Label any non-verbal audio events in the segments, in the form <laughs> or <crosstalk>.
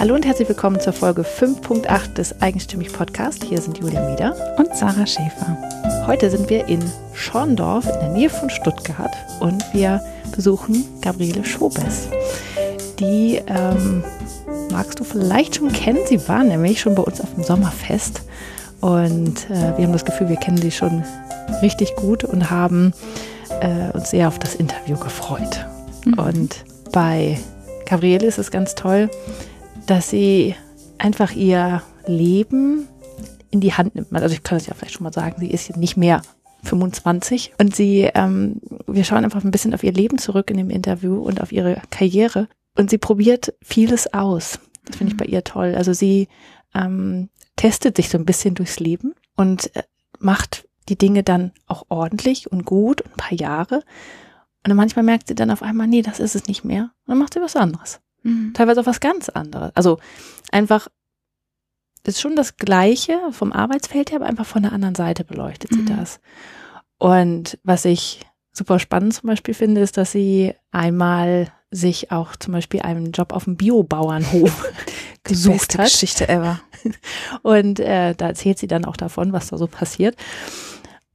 Hallo und herzlich willkommen zur Folge 5.8 des Eigenstimmig Podcast. Hier sind Julia Mieder und Sarah Schäfer. Heute sind wir in Schorndorf in der Nähe von Stuttgart und wir besuchen Gabriele Schobes. Die ähm, magst du vielleicht schon kennen. Sie war nämlich schon bei uns auf dem Sommerfest und äh, wir haben das Gefühl, wir kennen sie schon richtig gut und haben äh, uns sehr auf das Interview gefreut. Mhm. Und bei Gabriele ist es ganz toll, dass sie einfach ihr Leben in die Hand nimmt. Also ich kann es ja vielleicht schon mal sagen, sie ist nicht mehr 25 und sie, ähm, wir schauen einfach ein bisschen auf ihr Leben zurück in dem Interview und auf ihre Karriere und sie probiert vieles aus. Das finde ich bei ihr toll. Also sie ähm, testet sich so ein bisschen durchs Leben und äh, macht die Dinge dann auch ordentlich und gut und ein paar Jahre. Und dann manchmal merkt sie dann auf einmal, nee, das ist es nicht mehr. Und dann macht sie was anderes. Mhm. Teilweise auch was ganz anderes. Also einfach ist schon das Gleiche vom Arbeitsfeld her, aber einfach von der anderen Seite beleuchtet sie mhm. das. Und was ich super spannend zum Beispiel finde, ist, dass sie einmal sich auch zum Beispiel einen Job auf dem Biobauernhof <laughs> gesucht hat. Geschichte ever. <laughs> Und äh, da erzählt sie dann auch davon, was da so passiert.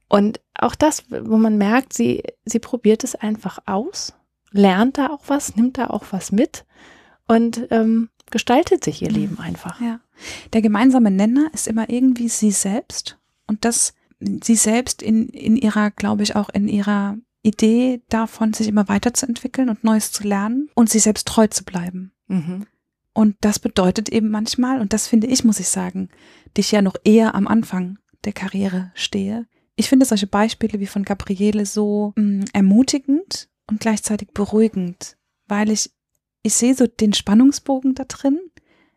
Und auch das, wo man merkt, sie, sie probiert es einfach aus, lernt da auch was, nimmt da auch was mit und ähm, gestaltet sich ihr. Leben einfach. Ja. Der gemeinsame Nenner ist immer irgendwie sie selbst und das sie selbst in, in ihrer, glaube ich, auch in ihrer Idee davon, sich immer weiterzuentwickeln und Neues zu lernen und sie selbst treu zu bleiben. Mhm. Und das bedeutet eben manchmal, und das finde ich, muss ich sagen, dich ja noch eher am Anfang der Karriere stehe. Ich finde solche Beispiele wie von Gabriele so mh, mm, ermutigend und gleichzeitig beruhigend, weil ich ich sehe so den Spannungsbogen da drin.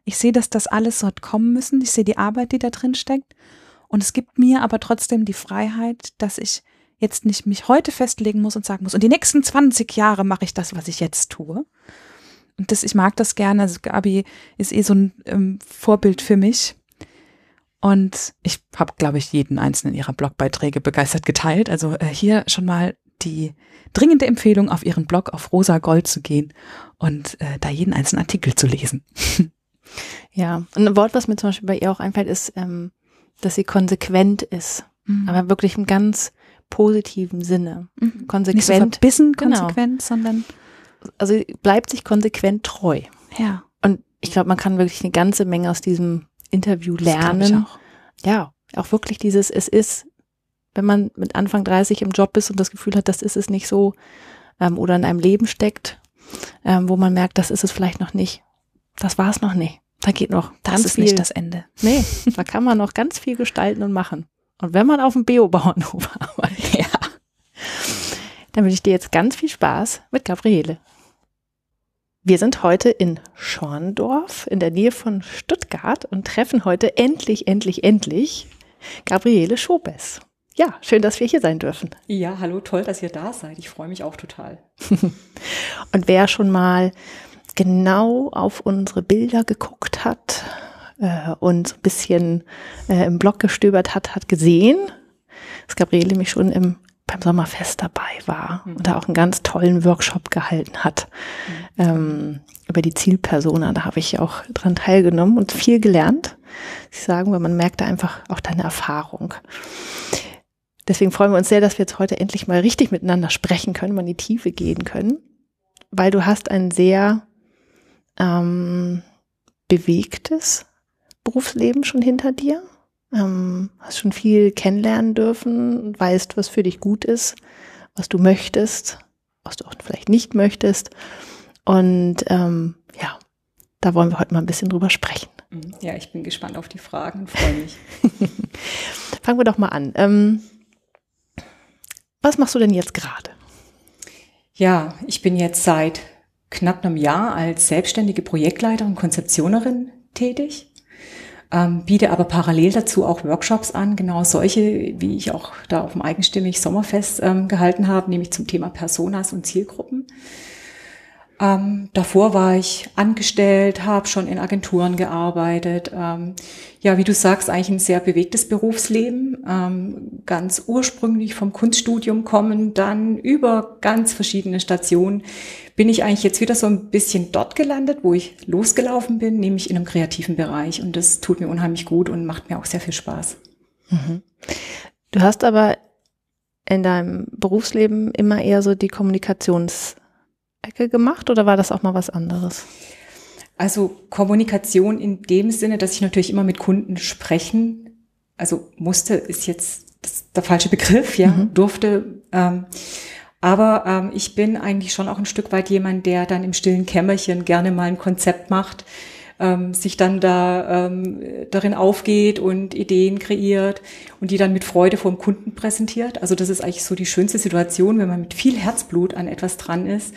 Ich sehe, dass das alles hat kommen müssen. Ich sehe die Arbeit, die da drin steckt. Und es gibt mir aber trotzdem die Freiheit, dass ich jetzt nicht mich heute festlegen muss und sagen muss, und die nächsten 20 Jahre mache ich das, was ich jetzt tue. Und das, ich mag das gerne. Also Gabi ist eh so ein ähm, Vorbild für mich. Und ich habe, glaube ich, jeden einzelnen ihrer Blogbeiträge begeistert geteilt. Also äh, hier schon mal die dringende Empfehlung, auf ihren Blog auf Rosa Gold zu gehen und äh, da jeden einzelnen Artikel zu lesen. <laughs> ja, und ein Wort, was mir zum Beispiel bei ihr auch einfällt, ist, ähm, dass sie konsequent ist. Mhm. Aber wirklich im ganz positiven Sinne. Mhm. Konsequent. Nicht so verbissen genau. konsequent, sondern. Also bleibt sich konsequent treu. Ja. Und ich glaube, man kann wirklich eine ganze Menge aus diesem Interview lernen. Das ich auch. Ja, auch wirklich dieses, es ist wenn man mit Anfang 30 im Job ist und das Gefühl hat, das ist es nicht so, ähm, oder in einem Leben steckt, ähm, wo man merkt, das ist es vielleicht noch nicht. Das war es noch nicht. Da geht noch das ganz ist viel. nicht das Ende. Nee, da kann man noch ganz viel gestalten und machen. Und wenn man auf dem Biobauernhof <laughs> arbeitet, ja, dann wünsche ich dir jetzt ganz viel Spaß mit Gabriele. Wir sind heute in Schorndorf in der Nähe von Stuttgart und treffen heute endlich, endlich, endlich Gabriele Schobes. Ja, schön, dass wir hier sein dürfen. Ja, hallo, toll, dass ihr da seid. Ich freue mich auch total. <laughs> Und wer schon mal genau auf unsere Bilder geguckt hat äh, und so ein bisschen äh, im Blog gestöbert hat, hat gesehen, dass Gabriele mich schon im, beim Sommerfest dabei war mhm. und da auch einen ganz tollen Workshop gehalten hat mhm. ähm, über die Zielpersona. Da habe ich auch dran teilgenommen und viel gelernt. Ich sagen, weil man merkt da einfach auch deine Erfahrung. Deswegen freuen wir uns sehr, dass wir jetzt heute endlich mal richtig miteinander sprechen können, mal in die Tiefe gehen können, weil du hast ein sehr ähm, bewegtes Berufsleben schon hinter dir, ähm, hast schon viel kennenlernen dürfen, weißt, was für dich gut ist, was du möchtest, was du auch vielleicht nicht möchtest. Und ähm, ja, da wollen wir heute mal ein bisschen drüber sprechen. Mhm. Ja, ich bin gespannt auf die Fragen freue mich. <laughs> Fangen wir doch mal an. Ähm, was machst du denn jetzt gerade? Ja, ich bin jetzt seit knapp einem Jahr als selbstständige Projektleiterin, Konzeptionerin tätig, ähm, biete aber parallel dazu auch Workshops an, genau solche, wie ich auch da auf dem eigenstimmig Sommerfest ähm, gehalten habe, nämlich zum Thema Personas und Zielgruppen. Ähm, davor war ich angestellt, habe schon in Agenturen gearbeitet. Ähm, ja, wie du sagst, eigentlich ein sehr bewegtes Berufsleben. Ähm, ganz ursprünglich vom Kunststudium kommen, dann über ganz verschiedene Stationen bin ich eigentlich jetzt wieder so ein bisschen dort gelandet, wo ich losgelaufen bin, nämlich in einem kreativen Bereich. Und das tut mir unheimlich gut und macht mir auch sehr viel Spaß. Mhm. Du hast aber in deinem Berufsleben immer eher so die Kommunikations Ecke gemacht oder war das auch mal was anderes? Also Kommunikation in dem Sinne, dass ich natürlich immer mit Kunden sprechen, also musste, ist jetzt der falsche Begriff, ja, mhm. durfte. Ähm, aber ähm, ich bin eigentlich schon auch ein Stück weit jemand, der dann im stillen Kämmerchen gerne mal ein Konzept macht, ähm, sich dann da ähm, darin aufgeht und Ideen kreiert und die dann mit Freude vom Kunden präsentiert. Also das ist eigentlich so die schönste Situation, wenn man mit viel Herzblut an etwas dran ist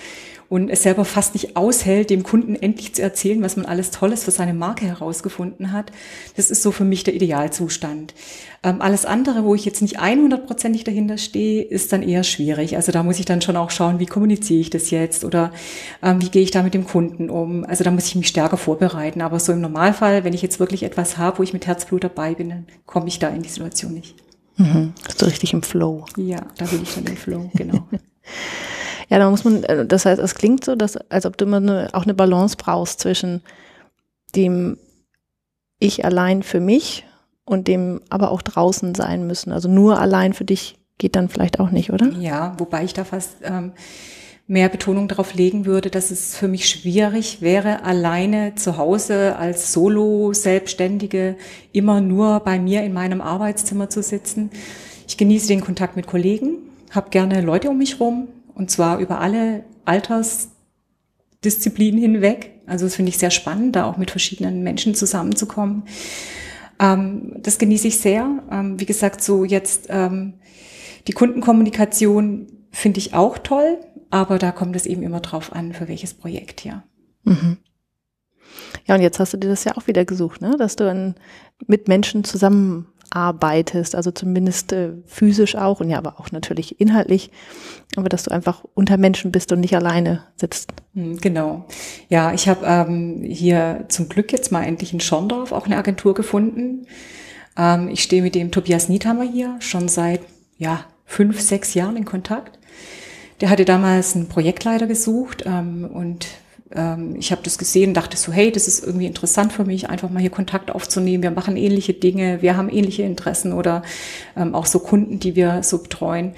und es selber fast nicht aushält, dem Kunden endlich zu erzählen, was man alles Tolles für seine Marke herausgefunden hat. Das ist so für mich der Idealzustand. Ähm, alles andere, wo ich jetzt nicht 100%ig dahinter stehe, ist dann eher schwierig. Also da muss ich dann schon auch schauen, wie kommuniziere ich das jetzt oder ähm, wie gehe ich da mit dem Kunden um. Also da muss ich mich stärker vorbereiten. Aber so im Normalfall, wenn ich jetzt wirklich etwas habe, wo ich mit Herzblut dabei bin, dann komme ich da in die Situation nicht. Mhm. Du richtig im Flow? Ja, da bin ich dann im Flow, genau. <laughs> Ja, da muss man, äh, das heißt, es klingt so, dass, als ob du immer eine, auch eine Balance brauchst zwischen dem Ich allein für mich und dem aber auch draußen sein müssen. Also nur allein für dich geht dann vielleicht auch nicht, oder? Ja, wobei ich da fast ähm, mehr Betonung darauf legen würde, dass es für mich schwierig wäre, alleine zu Hause als Solo-Selbstständige immer nur bei mir in meinem Arbeitszimmer zu sitzen. Ich genieße den Kontakt mit Kollegen, habe gerne Leute um mich rum, und zwar über alle Altersdisziplinen hinweg. Also das finde ich sehr spannend, da auch mit verschiedenen Menschen zusammenzukommen. Ähm, das genieße ich sehr. Ähm, wie gesagt, so jetzt ähm, die Kundenkommunikation finde ich auch toll, aber da kommt es eben immer drauf an, für welches Projekt hier. Mhm. Ja, und jetzt hast du dir das ja auch wieder gesucht, ne? dass du an, mit Menschen zusammen arbeitest, also zumindest äh, physisch auch und ja, aber auch natürlich inhaltlich, aber dass du einfach unter Menschen bist und nicht alleine sitzt. Hm, genau. Ja, ich habe ähm, hier zum Glück jetzt mal endlich in Schorndorf auch eine Agentur gefunden. Ähm, ich stehe mit dem Tobias Niethammer hier schon seit ja fünf, sechs Jahren in Kontakt. Der hatte damals einen Projektleiter gesucht ähm, und ähm, ich habe das gesehen, dachte so, hey, das ist irgendwie interessant für mich, einfach mal hier Kontakt aufzunehmen. Wir machen ähnliche Dinge, wir haben ähnliche Interessen oder ähm, auch so Kunden, die wir so betreuen.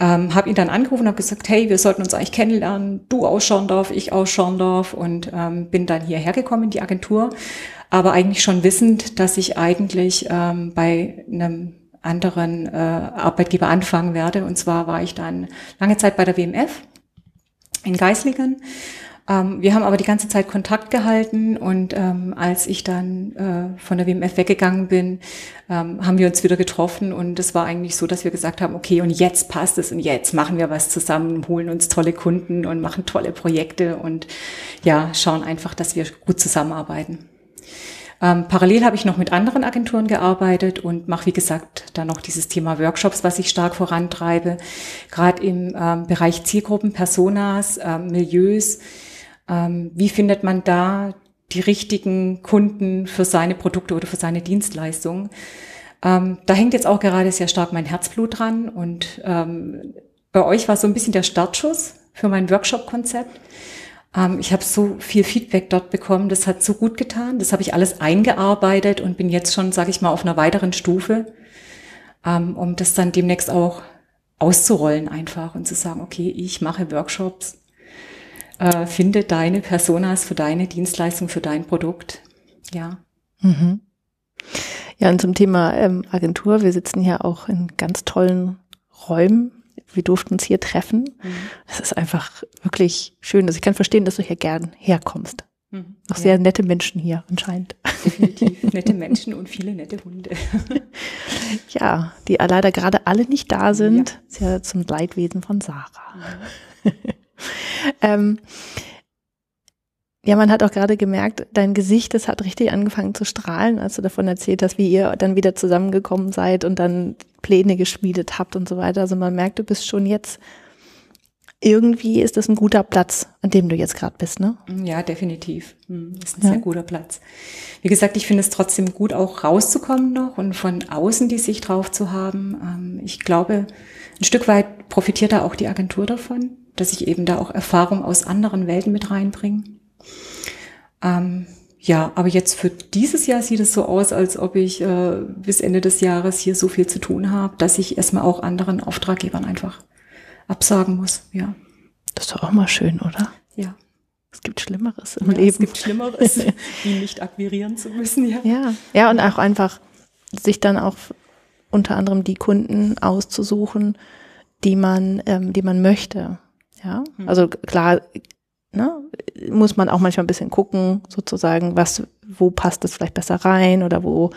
Ähm, habe ihn dann angerufen und habe gesagt, hey, wir sollten uns eigentlich kennenlernen. Du aus Schorndorf, ich aus Schorndorf und ähm, bin dann hierher gekommen in die Agentur, aber eigentlich schon wissend, dass ich eigentlich ähm, bei einem anderen äh, Arbeitgeber anfangen werde. Und zwar war ich dann lange Zeit bei der WMF in Geislingen ähm, wir haben aber die ganze Zeit Kontakt gehalten und ähm, als ich dann äh, von der WMF weggegangen bin, ähm, haben wir uns wieder getroffen und es war eigentlich so, dass wir gesagt haben, okay, und jetzt passt es und jetzt machen wir was zusammen, holen uns tolle Kunden und machen tolle Projekte und ja, schauen einfach, dass wir gut zusammenarbeiten. Ähm, parallel habe ich noch mit anderen Agenturen gearbeitet und mache, wie gesagt, dann noch dieses Thema Workshops, was ich stark vorantreibe, gerade im ähm, Bereich Zielgruppen, Personas, ähm, Milieus ähm, wie findet man da die richtigen Kunden für seine Produkte oder für seine Dienstleistungen? Ähm, da hängt jetzt auch gerade sehr stark mein Herzblut dran und ähm, bei euch war so ein bisschen der Startschuss für mein Workshop-Konzept. Ähm, ich habe so viel Feedback dort bekommen, das hat so gut getan. Das habe ich alles eingearbeitet und bin jetzt schon, sage ich mal, auf einer weiteren Stufe, ähm, um das dann demnächst auch auszurollen einfach und zu sagen, okay, ich mache Workshops äh, finde deine Personas für deine Dienstleistung, für dein Produkt. Ja. Mhm. Ja, und zum Thema ähm, Agentur, wir sitzen hier auch in ganz tollen Räumen. Wir durften uns hier treffen. Mhm. Das ist einfach wirklich schön. Also ich kann verstehen, dass du hier gern herkommst. Mhm. Noch ja. sehr nette Menschen hier anscheinend. Definitiv. <laughs> nette Menschen und viele nette Hunde. <laughs> ja, die leider gerade alle nicht da sind. Ja. Ist ja zum Leidwesen von Sarah. Mhm. <laughs> ähm, ja, man hat auch gerade gemerkt, dein Gesicht, das hat richtig angefangen zu strahlen, als du davon erzählt hast, wie ihr dann wieder zusammengekommen seid und dann Pläne geschmiedet habt und so weiter. Also man merkt, du bist schon jetzt irgendwie ist das ein guter Platz, an dem du jetzt gerade bist, ne? Ja, definitiv. Hm, das ist ein ja. sehr guter Platz. Wie gesagt, ich finde es trotzdem gut, auch rauszukommen noch und von außen die Sicht drauf zu haben. Ähm, ich glaube, ein Stück weit profitiert da auch die Agentur davon, dass ich eben da auch Erfahrung aus anderen Welten mit reinbringe. Ähm, ja, aber jetzt für dieses Jahr sieht es so aus, als ob ich äh, bis Ende des Jahres hier so viel zu tun habe, dass ich erstmal auch anderen Auftraggebern einfach absagen muss, ja. Das ist doch auch mal schön, oder? Ja. Es gibt Schlimmeres im ja, Leben. Es gibt Schlimmeres, <laughs> ihn nicht akquirieren zu müssen, ja. Ja, ja, und auch einfach sich dann auch unter anderem die Kunden auszusuchen, die man, ähm, die man möchte. Ja, hm. also klar, ne, muss man auch manchmal ein bisschen gucken, sozusagen, was, wo passt es vielleicht besser rein oder wo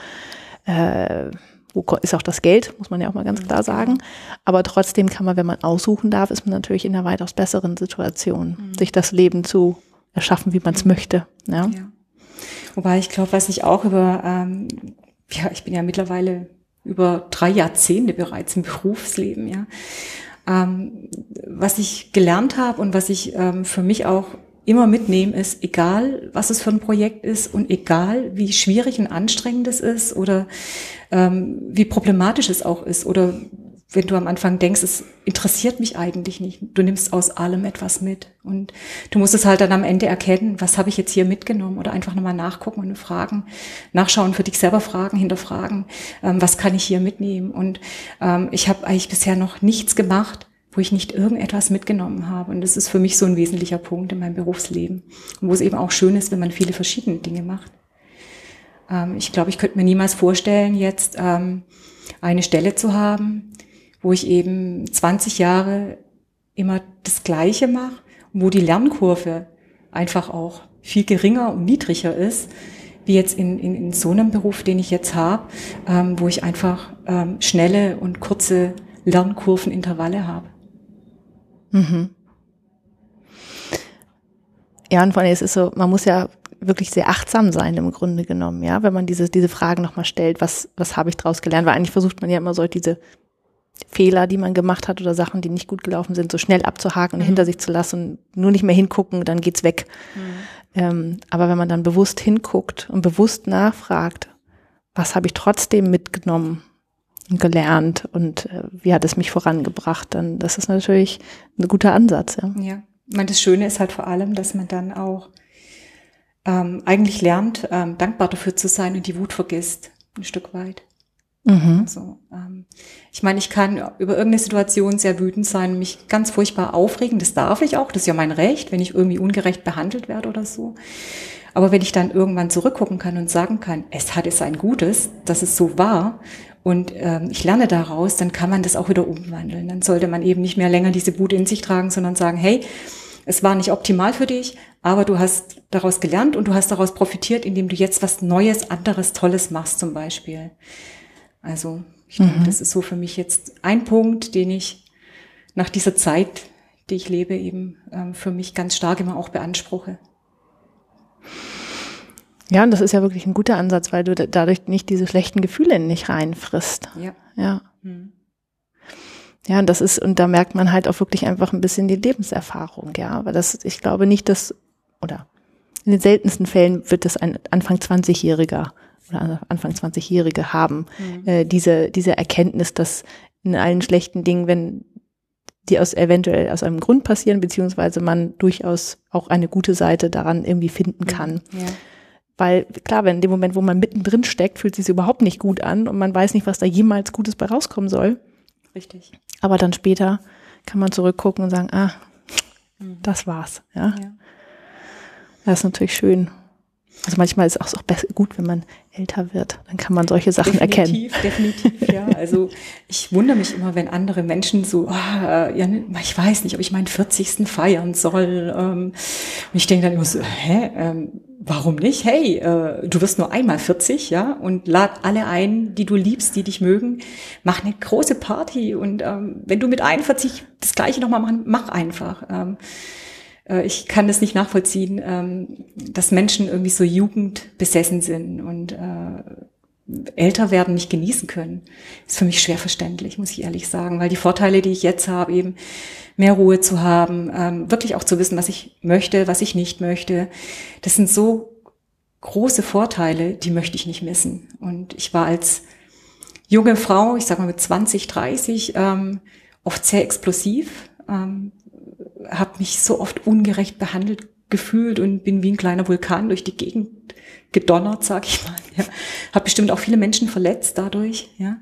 äh, wo ist auch das Geld, muss man ja auch mal ganz klar sagen. Aber trotzdem kann man, wenn man aussuchen darf, ist man natürlich in einer weitaus besseren Situation, mhm. sich das Leben zu erschaffen, wie man es mhm. möchte. Ja. ja. Wobei ich glaube, was ich auch über, ähm, ja, ich bin ja mittlerweile über drei Jahrzehnte bereits im Berufsleben, ja. Ähm, was ich gelernt habe und was ich ähm, für mich auch immer mitnehmen ist, egal was es für ein Projekt ist und egal wie schwierig und anstrengend es ist oder ähm, wie problematisch es auch ist oder wenn du am Anfang denkst, es interessiert mich eigentlich nicht, du nimmst aus allem etwas mit und du musst es halt dann am Ende erkennen, was habe ich jetzt hier mitgenommen oder einfach nochmal nachgucken und fragen, nachschauen, für dich selber fragen, hinterfragen, ähm, was kann ich hier mitnehmen und ähm, ich habe eigentlich bisher noch nichts gemacht, wo ich nicht irgendetwas mitgenommen habe. Und das ist für mich so ein wesentlicher Punkt in meinem Berufsleben. Und wo es eben auch schön ist, wenn man viele verschiedene Dinge macht. Ähm, ich glaube, ich könnte mir niemals vorstellen, jetzt ähm, eine Stelle zu haben, wo ich eben 20 Jahre immer das Gleiche mache, wo die Lernkurve einfach auch viel geringer und niedriger ist, wie jetzt in, in, in so einem Beruf, den ich jetzt habe, ähm, wo ich einfach ähm, schnelle und kurze Lernkurvenintervalle habe. Mhm. Ja, und vor allem, es ist so, man muss ja wirklich sehr achtsam sein im Grunde genommen, ja, wenn man diese, diese Fragen nochmal stellt, was, was habe ich daraus gelernt? Weil eigentlich versucht man ja immer so diese Fehler, die man gemacht hat oder Sachen, die nicht gut gelaufen sind, so schnell abzuhaken und mhm. hinter sich zu lassen und nur nicht mehr hingucken, dann geht's weg. Mhm. Ähm, aber wenn man dann bewusst hinguckt und bewusst nachfragt, was habe ich trotzdem mitgenommen? gelernt und äh, wie hat es mich vorangebracht, dann das ist natürlich ein guter Ansatz. Ja, ja. Ich meine, das Schöne ist halt vor allem, dass man dann auch ähm, eigentlich lernt, ähm, dankbar dafür zu sein und die Wut vergisst, ein Stück weit. Mhm. Also, ähm, ich meine, ich kann über irgendeine Situation sehr wütend sein, mich ganz furchtbar aufregen. Das darf ich auch. Das ist ja mein Recht, wenn ich irgendwie ungerecht behandelt werde oder so. Aber wenn ich dann irgendwann zurückgucken kann und sagen kann, es hat es ein Gutes, dass es so war und ähm, ich lerne daraus, dann kann man das auch wieder umwandeln. Dann sollte man eben nicht mehr länger diese Bude in sich tragen, sondern sagen, hey, es war nicht optimal für dich, aber du hast daraus gelernt und du hast daraus profitiert, indem du jetzt was Neues, anderes, Tolles machst zum Beispiel. Also ich mhm. denke, das ist so für mich jetzt ein Punkt, den ich nach dieser Zeit, die ich lebe, eben ähm, für mich ganz stark immer auch beanspruche. Ja, und das ist ja wirklich ein guter Ansatz, weil du dadurch nicht diese schlechten Gefühle in dich reinfrisst. Ja. Ja. Hm. Ja, und das ist, und da merkt man halt auch wirklich einfach ein bisschen die Lebenserfahrung, ja. Aber das, ich glaube nicht, dass, oder in den seltensten Fällen wird das ein Anfang 20-Jähriger oder Anfang 20-Jährige haben, mhm. äh, diese, diese Erkenntnis, dass in allen schlechten Dingen, wenn die aus eventuell aus einem Grund passieren, beziehungsweise man durchaus auch eine gute Seite daran irgendwie finden kann. Ja. Weil klar, wenn in dem Moment, wo man mittendrin steckt, fühlt es sich überhaupt nicht gut an und man weiß nicht, was da jemals Gutes bei rauskommen soll. Richtig. Aber dann später kann man zurückgucken und sagen, ah, mhm. das war's. Ja? ja. Das ist natürlich schön. Also manchmal ist es auch gut, wenn man älter wird. Dann kann man solche Sachen definitiv, erkennen. Definitiv, ja. <laughs> Also ich wundere mich immer, wenn andere Menschen so, ah, ja, ich weiß nicht, ob ich meinen 40. feiern soll. Ähm, und ich denke dann immer so, hä, ähm, warum nicht? Hey, äh, du wirst nur einmal 40, ja, und lad alle ein, die du liebst, die dich mögen. Mach eine große Party und ähm, wenn du mit 41 das Gleiche nochmal machen, mach einfach. Ähm, äh, ich kann das nicht nachvollziehen, ähm, dass Menschen irgendwie so jugendbesessen sind und äh, älter werden nicht genießen können, ist für mich schwer verständlich, muss ich ehrlich sagen, weil die Vorteile, die ich jetzt habe, eben mehr Ruhe zu haben, ähm, wirklich auch zu wissen, was ich möchte, was ich nicht möchte, das sind so große Vorteile, die möchte ich nicht missen. Und ich war als junge Frau, ich sag mal mit 20, 30, ähm, oft sehr explosiv, habe mich so oft ungerecht behandelt gefühlt und bin wie ein kleiner Vulkan durch die Gegend gedonnert, sag ich mal. Ja. Habe bestimmt auch viele Menschen verletzt dadurch. Ja.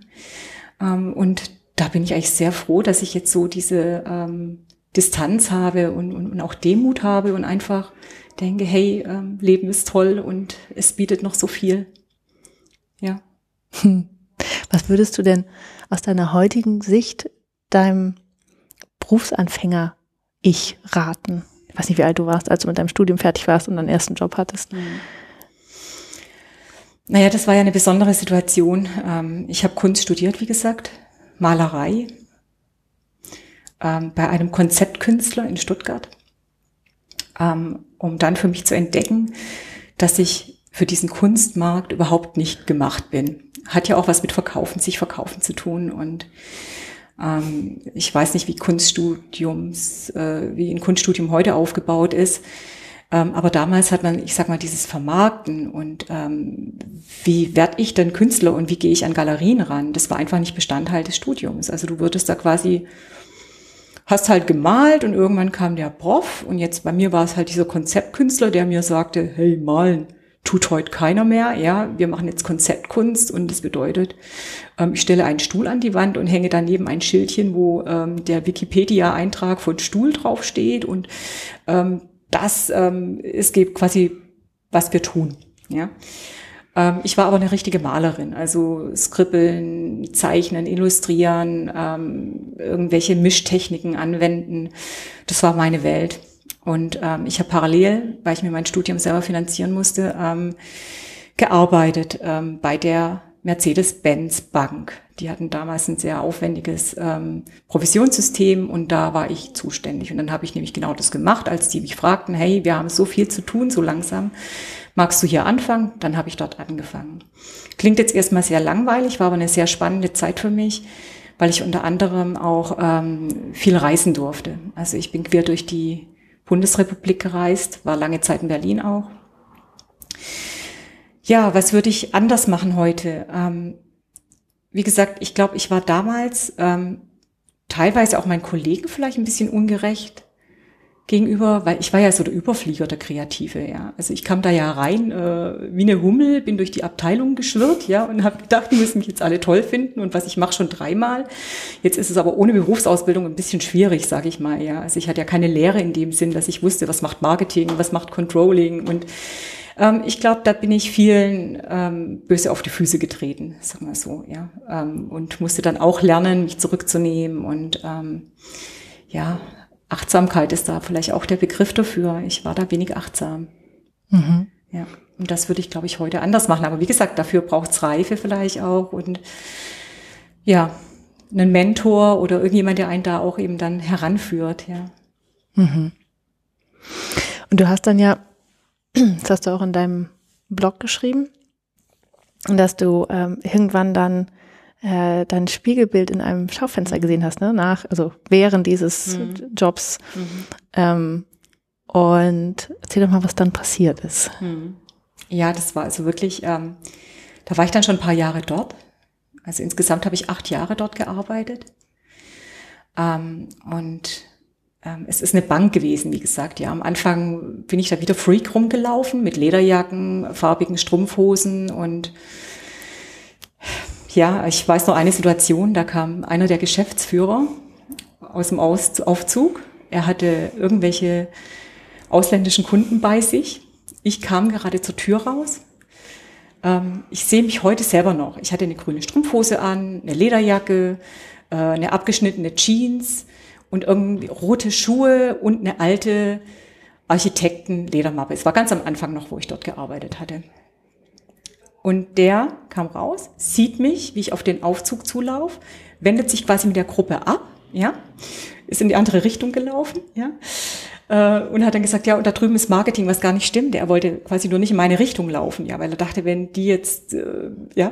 Ähm, und da bin ich eigentlich sehr froh, dass ich jetzt so diese ähm, Distanz habe und, und, und auch Demut habe und einfach denke, hey, ähm, Leben ist toll und es bietet noch so viel. Ja. Hm. Was würdest du denn aus deiner heutigen Sicht deinem Berufsanfänger ich raten? Ich weiß nicht, wie alt du warst, als du mit deinem Studium fertig warst und deinen ersten Job hattest. Mhm. Naja, das war ja eine besondere Situation. Ähm, ich habe Kunst studiert, wie gesagt, Malerei ähm, bei einem Konzeptkünstler in Stuttgart, ähm, um dann für mich zu entdecken, dass ich für diesen Kunstmarkt überhaupt nicht gemacht bin. Hat ja auch was mit Verkaufen, sich verkaufen zu tun und ähm, ich weiß nicht, wie Kunststudiums, äh, wie ein Kunststudium heute aufgebaut ist. Ähm, aber damals hat man, ich sag mal, dieses Vermarkten und ähm, wie werde ich denn Künstler und wie gehe ich an Galerien ran? Das war einfach nicht Bestandteil des Studiums. Also du würdest da quasi, hast halt gemalt und irgendwann kam der Prof und jetzt bei mir war es halt dieser Konzeptkünstler, der mir sagte, hey, malen tut heute keiner mehr. Ja, wir machen jetzt Konzeptkunst und das bedeutet, ähm, ich stelle einen Stuhl an die Wand und hänge daneben ein Schildchen, wo ähm, der Wikipedia-Eintrag von Stuhl draufsteht und ähm, das ähm, es gibt quasi, was wir tun. Ja. Ähm, ich war aber eine richtige Malerin, also Skribbeln, Zeichnen, Illustrieren, ähm, irgendwelche Mischtechniken anwenden. Das war meine Welt. Und ähm, ich habe parallel, weil ich mir mein Studium selber finanzieren musste, ähm, gearbeitet ähm, bei der Mercedes-Benz Bank. Die hatten damals ein sehr aufwendiges ähm, Provisionssystem und da war ich zuständig. Und dann habe ich nämlich genau das gemacht, als die mich fragten, hey, wir haben so viel zu tun, so langsam. Magst du hier anfangen? Dann habe ich dort angefangen. Klingt jetzt erstmal sehr langweilig, war aber eine sehr spannende Zeit für mich, weil ich unter anderem auch ähm, viel reisen durfte. Also ich bin quer durch die Bundesrepublik gereist, war lange Zeit in Berlin auch. Ja, was würde ich anders machen heute? Ähm, wie gesagt, ich glaube, ich war damals ähm, teilweise auch meinen Kollegen vielleicht ein bisschen ungerecht gegenüber, weil ich war ja so der Überflieger, der Kreative, ja. Also ich kam da ja rein äh, wie eine Hummel, bin durch die Abteilung geschwirrt, ja, und habe gedacht, die müssen mich jetzt alle toll finden und was ich mache schon dreimal. Jetzt ist es aber ohne Berufsausbildung ein bisschen schwierig, sage ich mal, ja. Also ich hatte ja keine Lehre in dem Sinn, dass ich wusste, was macht Marketing, was macht Controlling und ähm, ich glaube, da bin ich vielen ähm, böse auf die Füße getreten, sagen wir so, ja, ähm, und musste dann auch lernen, mich zurückzunehmen und ähm, ja, Achtsamkeit ist da vielleicht auch der Begriff dafür. Ich war da wenig achtsam. Mhm. Ja. Und das würde ich, glaube ich, heute anders machen. Aber wie gesagt, dafür braucht es Reife vielleicht auch und ja, einen Mentor oder irgendjemand, der einen da auch eben dann heranführt, ja. Mhm. Und du hast dann ja, <clears throat> das hast du auch in deinem Blog geschrieben, dass du ähm, irgendwann dann äh, dein Spiegelbild in einem Schaufenster gesehen hast, ne? Nach, also während dieses mhm. Jobs. Mhm. Ähm, und erzähl doch mal, was dann passiert ist. Mhm. Ja, das war also wirklich, ähm, da war ich dann schon ein paar Jahre dort. Also insgesamt habe ich acht Jahre dort gearbeitet. Ähm, und ähm, es ist eine Bank gewesen, wie gesagt. Ja, am Anfang bin ich da wieder Freak rumgelaufen mit Lederjacken, farbigen Strumpfhosen und ja, ich weiß noch eine Situation, da kam einer der Geschäftsführer aus dem Aufzug. Er hatte irgendwelche ausländischen Kunden bei sich. Ich kam gerade zur Tür raus. Ähm, ich sehe mich heute selber noch. Ich hatte eine grüne Strumpfhose an, eine Lederjacke, äh, eine abgeschnittene Jeans und irgendwie rote Schuhe und eine alte Architekten-Ledermappe. Es war ganz am Anfang noch, wo ich dort gearbeitet hatte. Und der kam raus, sieht mich, wie ich auf den Aufzug zulauf, wendet sich quasi mit der Gruppe ab, ja, ist in die andere Richtung gelaufen, ja, Äh, und hat dann gesagt, ja, und da drüben ist Marketing, was gar nicht stimmt. Er wollte quasi nur nicht in meine Richtung laufen, ja, weil er dachte, wenn die jetzt, äh, ja,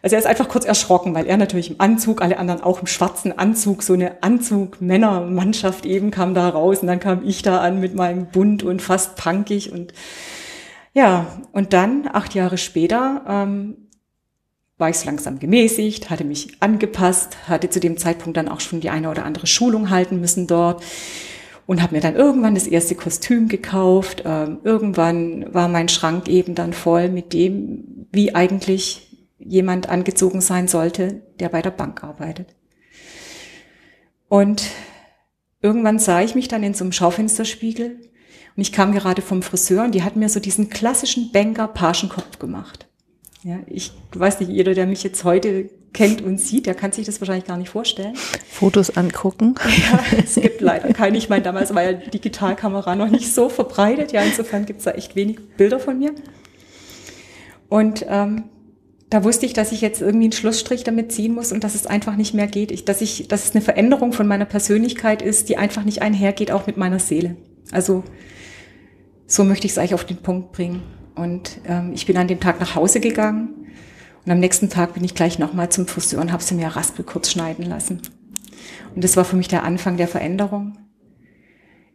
also er ist einfach kurz erschrocken, weil er natürlich im Anzug, alle anderen auch im schwarzen Anzug, so eine Anzug-Männermannschaft eben kam da raus und dann kam ich da an mit meinem bunt und fast punkig und ja, und dann, acht Jahre später, ähm, war ich so langsam gemäßigt, hatte mich angepasst, hatte zu dem Zeitpunkt dann auch schon die eine oder andere Schulung halten müssen dort und habe mir dann irgendwann das erste Kostüm gekauft. Ähm, irgendwann war mein Schrank eben dann voll mit dem, wie eigentlich jemand angezogen sein sollte, der bei der Bank arbeitet. Und irgendwann sah ich mich dann in so einem Schaufensterspiegel und ich kam gerade vom Friseur und die hat mir so diesen klassischen Banker-Pagenkopf gemacht. Ja, ich weiß nicht, jeder, der mich jetzt heute kennt und sieht, der kann sich das wahrscheinlich gar nicht vorstellen. Fotos angucken. <laughs> Ja, es gibt leider keine. Ich meine, damals war ja Digitalkamera noch nicht so verbreitet. Ja, insofern gibt es da echt wenig Bilder von mir. Und ähm, da wusste ich, dass ich jetzt irgendwie einen Schlussstrich damit ziehen muss und dass es einfach nicht mehr geht. Ich, dass ich, dass es eine Veränderung von meiner Persönlichkeit ist, die einfach nicht einhergeht, auch mit meiner Seele. Also so möchte ich es eigentlich auf den Punkt bringen. Und ähm, ich bin an dem Tag nach Hause gegangen und am nächsten Tag bin ich gleich nochmal zum Friseur und habe sie mir raspel kurz schneiden lassen. Und das war für mich der Anfang der Veränderung.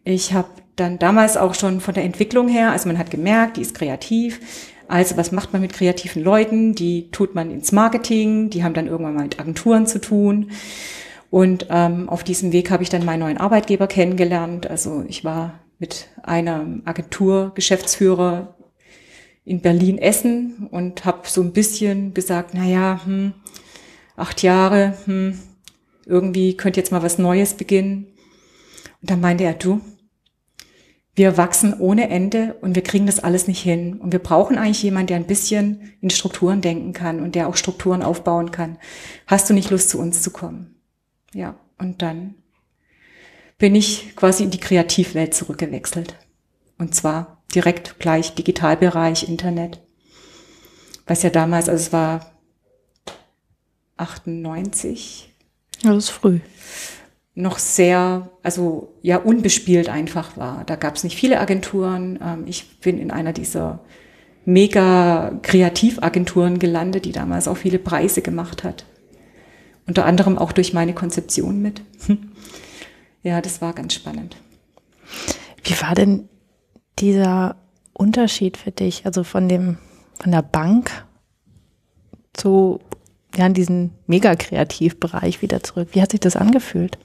Ich habe dann damals auch schon von der Entwicklung her, also man hat gemerkt, die ist kreativ. Also was macht man mit kreativen Leuten? Die tut man ins Marketing, die haben dann irgendwann mal mit Agenturen zu tun. Und ähm, auf diesem Weg habe ich dann meinen neuen Arbeitgeber kennengelernt. Also ich war mit einer Agentur Geschäftsführer in Berlin Essen und habe so ein bisschen gesagt, na ja, hm, acht Jahre, hm, irgendwie könnte jetzt mal was Neues beginnen. Und dann meinte er, du, wir wachsen ohne Ende und wir kriegen das alles nicht hin. Und wir brauchen eigentlich jemanden, der ein bisschen in Strukturen denken kann und der auch Strukturen aufbauen kann. Hast du nicht Lust, zu uns zu kommen? Ja, und dann bin ich quasi in die Kreativwelt zurückgewechselt. Und zwar direkt gleich Digitalbereich, Internet. Was ja damals, also es war 98. Das ist früh. Noch sehr, also ja, unbespielt einfach war. Da gab es nicht viele Agenturen. Ähm, ich bin in einer dieser mega Kreativagenturen gelandet, die damals auch viele Preise gemacht hat. Unter anderem auch durch meine Konzeption mit. Ja, das war ganz spannend. Wie war denn dieser Unterschied für dich, also von dem, von der Bank zu ja, in diesen Mega-Kreativbereich wieder zurück? Wie hat sich das angefühlt?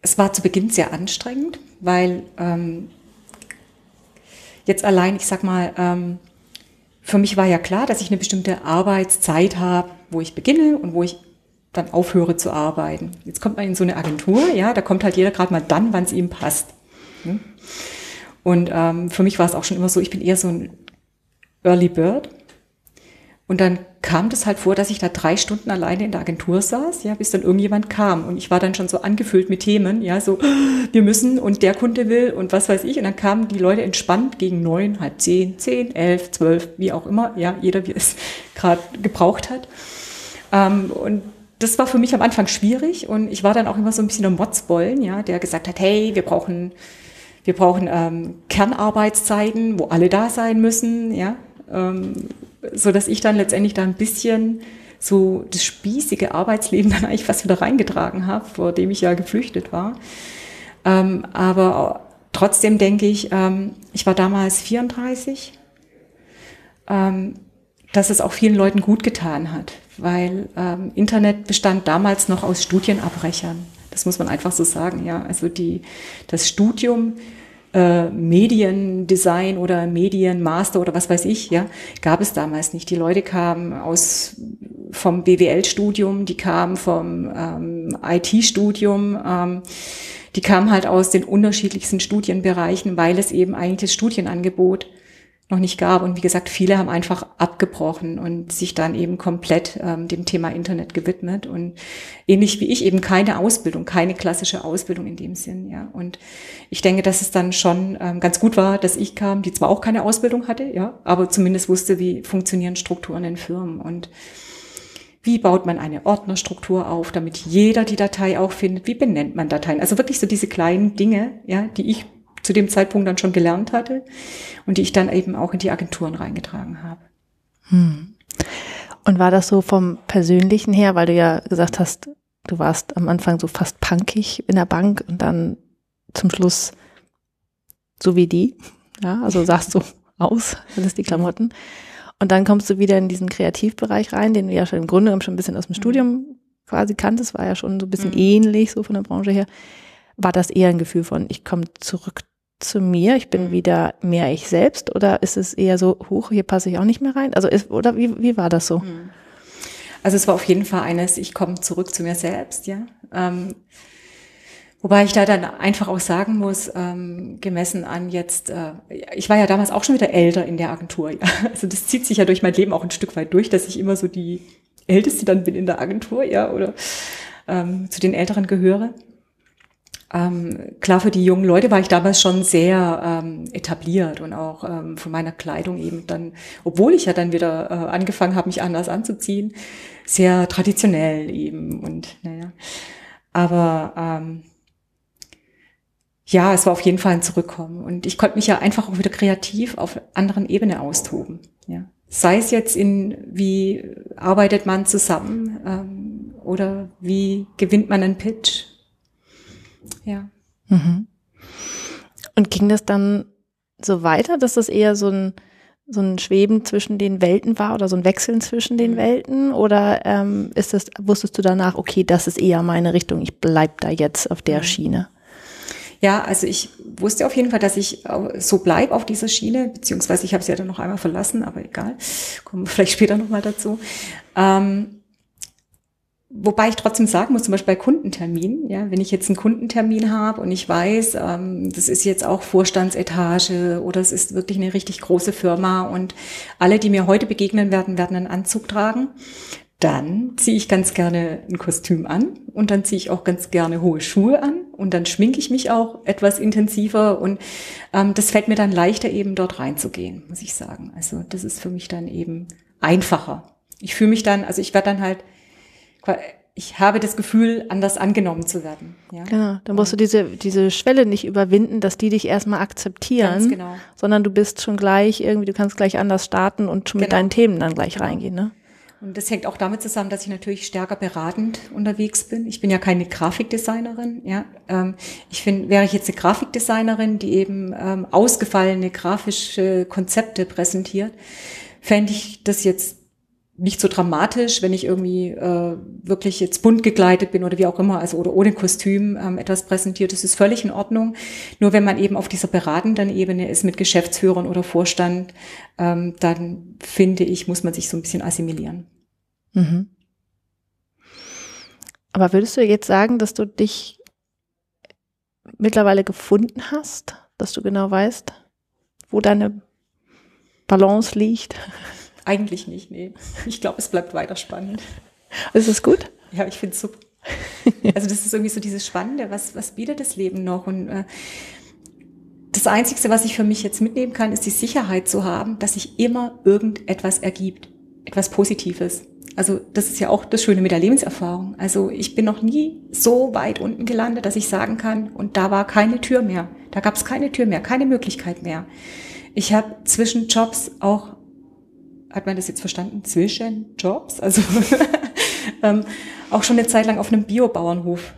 Es war zu Beginn sehr anstrengend, weil ähm, jetzt allein, ich sag mal, ähm, für mich war ja klar, dass ich eine bestimmte Arbeitszeit habe, wo ich beginne und wo ich dann aufhöre zu arbeiten. Jetzt kommt man in so eine Agentur, ja, da kommt halt jeder gerade mal dann, wann es ihm passt. Hm? Und ähm, für mich war es auch schon immer so, ich bin eher so ein Early Bird. Und dann kam das halt vor, dass ich da drei Stunden alleine in der Agentur saß, ja, bis dann irgendjemand kam. Und ich war dann schon so angefüllt mit Themen, ja, so, wir müssen und der Kunde will und was weiß ich. Und dann kamen die Leute entspannt gegen neun, halb zehn, zehn, elf, zwölf, wie auch immer, ja, jeder, wie es <laughs> gerade gebraucht hat. Ähm, und das war für mich am Anfang schwierig und ich war dann auch immer so ein bisschen der Motzbollen, ja, der gesagt hat, hey, wir brauchen wir brauchen ähm, Kernarbeitszeiten, wo alle da sein müssen, ja, ähm, so dass ich dann letztendlich da ein bisschen so das spießige Arbeitsleben <laughs> dann eigentlich fast wieder reingetragen habe, vor dem ich ja geflüchtet war. Ähm, aber trotzdem denke ich, ähm, ich war damals 34, ähm, dass es auch vielen Leuten gut getan hat, weil ähm, Internet bestand damals noch aus Studienabbrechern. Das muss man einfach so sagen, ja. Also die, das Studium äh, Mediendesign oder Medienmaster oder was weiß ich, ja, gab es damals nicht. Die Leute kamen aus vom BWL-Studium, die kamen vom ähm, IT-Studium, ähm, die kamen halt aus den unterschiedlichsten Studienbereichen, weil es eben eigentlich das Studienangebot noch nicht gab. Und wie gesagt, viele haben einfach abgebrochen und sich dann eben komplett ähm, dem Thema Internet gewidmet. Und ähnlich wie ich eben keine Ausbildung, keine klassische Ausbildung in dem Sinn, ja. Und ich denke, dass es dann schon ähm, ganz gut war, dass ich kam, die zwar auch keine Ausbildung hatte, ja, aber zumindest wusste, wie funktionieren Strukturen in Firmen und wie baut man eine Ordnerstruktur auf, damit jeder die Datei auch findet? Wie benennt man Dateien? Also wirklich so diese kleinen Dinge, ja, die ich zu dem Zeitpunkt dann schon gelernt hatte und die ich dann eben auch in die Agenturen reingetragen habe. Hm. Und war das so vom Persönlichen her, weil du ja gesagt hast, du warst am Anfang so fast punkig in der Bank und dann zum Schluss so wie die, ja, also sahst du <laughs> aus, alles die Klamotten. Und dann kommst du wieder in diesen Kreativbereich rein, den du ja schon im Grunde schon ein bisschen aus dem mhm. Studium quasi kanntest, war ja schon so ein bisschen mhm. ähnlich so von der Branche her. War das eher ein Gefühl von, ich komme zurück zu mir, ich bin mhm. wieder mehr ich selbst oder ist es eher so, hoch, hier passe ich auch nicht mehr rein? Also ist, oder wie, wie war das so? Mhm. Also es war auf jeden Fall eines, ich komme zurück zu mir selbst, ja. Ähm, wobei ich da dann einfach auch sagen muss, ähm, gemessen an jetzt, äh, ich war ja damals auch schon wieder älter in der Agentur. Ja. <laughs> Also das zieht sich ja durch mein Leben auch ein Stück weit durch, dass ich immer so die Älteste dann bin in der Agentur, ja, oder ähm, zu den Älteren gehöre. Ähm, klar, für die jungen Leute war ich damals schon sehr ähm, etabliert und auch ähm, von meiner Kleidung eben dann, obwohl ich ja dann wieder äh, angefangen habe, mich anders anzuziehen, sehr traditionell eben und naja. Aber ähm, ja, es war auf jeden Fall ein Zurückkommen und ich konnte mich ja einfach auch wieder kreativ auf anderen Ebene austoben. Ja. Sei es jetzt in, wie arbeitet man zusammen ähm, oder wie gewinnt man einen Pitch ja. Mhm. Und ging das dann so weiter, dass das eher so ein, so ein Schweben zwischen den Welten war oder so ein Wechseln zwischen den mhm. Welten? Oder ähm, ist das, wusstest du danach, okay, das ist eher meine Richtung, ich bleib da jetzt auf der mhm. Schiene? Ja, also ich wusste auf jeden Fall, dass ich so bleib auf dieser Schiene, beziehungsweise ich habe sie ja dann noch einmal verlassen, aber egal, kommen wir vielleicht später nochmal dazu. Ähm, Wobei ich trotzdem sagen muss, zum Beispiel bei Kundenterminen, ja, wenn ich jetzt einen Kundentermin habe und ich weiß, ähm, das ist jetzt auch Vorstandsetage oder es ist wirklich eine richtig große Firma und alle, die mir heute begegnen werden, werden einen Anzug tragen, dann ziehe ich ganz gerne ein Kostüm an und dann ziehe ich auch ganz gerne hohe Schuhe an und dann schminke ich mich auch etwas intensiver und ähm, das fällt mir dann leichter eben dort reinzugehen, muss ich sagen. Also das ist für mich dann eben einfacher. Ich fühle mich dann, also ich werde dann halt ich habe das Gefühl, anders angenommen zu werden. Ja? Genau, dann musst du diese, diese Schwelle nicht überwinden, dass die dich erstmal akzeptieren, genau. sondern du bist schon gleich irgendwie, du kannst gleich anders starten und schon genau. mit deinen Themen dann gleich genau. reingehen. Ne? Und das hängt auch damit zusammen, dass ich natürlich stärker beratend unterwegs bin. Ich bin ja keine Grafikdesignerin. Ja, ähm, ich finde, wäre ich jetzt eine Grafikdesignerin, die eben ähm, ausgefallene grafische Konzepte präsentiert, fände ich das jetzt nicht so dramatisch, wenn ich irgendwie äh, wirklich jetzt bunt gekleidet bin oder wie auch immer, also oder ohne Kostüm ähm, etwas präsentiert, das ist völlig in Ordnung. Nur wenn man eben auf dieser beratenden Ebene ist mit Geschäftsführern oder Vorstand, ähm, dann finde ich, muss man sich so ein bisschen assimilieren. Mhm. Aber würdest du jetzt sagen, dass du dich mittlerweile gefunden hast, dass du genau weißt, wo deine Balance liegt? <laughs> Eigentlich nicht, nee. Ich glaube, es bleibt weiter spannend. Ist es gut? Ja, ich finde es super. <laughs> Also das ist irgendwie so dieses Spannende, was, was bietet das Leben noch? Und äh, das Einzige, was ich für mich jetzt mitnehmen kann, ist die Sicherheit zu haben, dass sich immer irgendetwas ergibt, etwas Positives. Also das ist ja auch das Schöne mit der Lebenserfahrung. Also ich bin noch nie so weit unten gelandet, dass ich sagen kann, und da war keine Tür mehr. Da gab es keine Tür mehr, keine Möglichkeit mehr. Ich habe zwischen Jobs auch hat man das jetzt verstanden, zwischen Jobs, also <laughs> ähm, auch schon eine Zeit lang auf einem Biobauernhof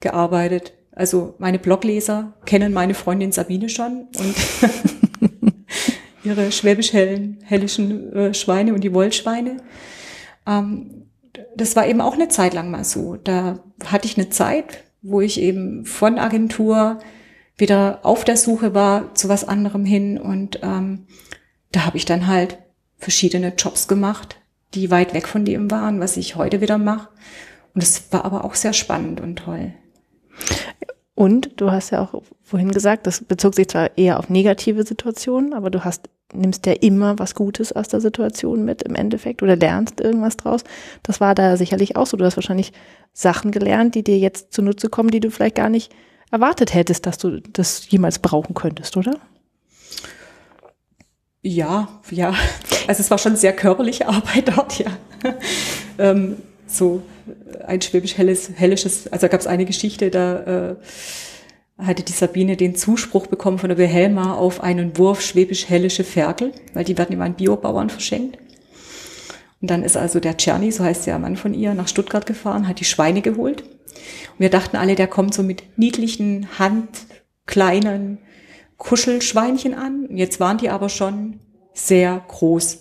gearbeitet. Also meine Blogleser kennen meine Freundin Sabine schon und <laughs> ihre schwäbisch-hellischen äh, Schweine und die Wollschweine. Ähm, das war eben auch eine Zeit lang mal so. Da hatte ich eine Zeit, wo ich eben von Agentur wieder auf der Suche war zu was anderem hin und ähm, da habe ich dann halt verschiedene Jobs gemacht, die weit weg von dem waren, was ich heute wieder mache. Und es war aber auch sehr spannend und toll. Und du hast ja auch vorhin gesagt, das bezog sich zwar eher auf negative Situationen, aber du hast, nimmst ja immer was Gutes aus der Situation mit im Endeffekt oder lernst irgendwas draus. Das war da sicherlich auch so. Du hast wahrscheinlich Sachen gelernt, die dir jetzt zunutze kommen, die du vielleicht gar nicht erwartet hättest, dass du das jemals brauchen könntest, oder? Ja, ja. Also es war schon sehr körperliche Arbeit dort, ja. ähm, so ein schwäbisch-hellisches, also gab es eine Geschichte, da äh, hatte die Sabine den Zuspruch bekommen von der Wilhelma auf einen Wurf schwäbisch-hellische Ferkel, weil die werden immer an Biobauern verschenkt. Und dann ist also der Czerny, so heißt der Mann von ihr, nach Stuttgart gefahren, hat die Schweine geholt. Und wir dachten alle, der kommt so mit niedlichen, handkleinen Kuschelschweinchen an. Jetzt waren die aber schon sehr groß.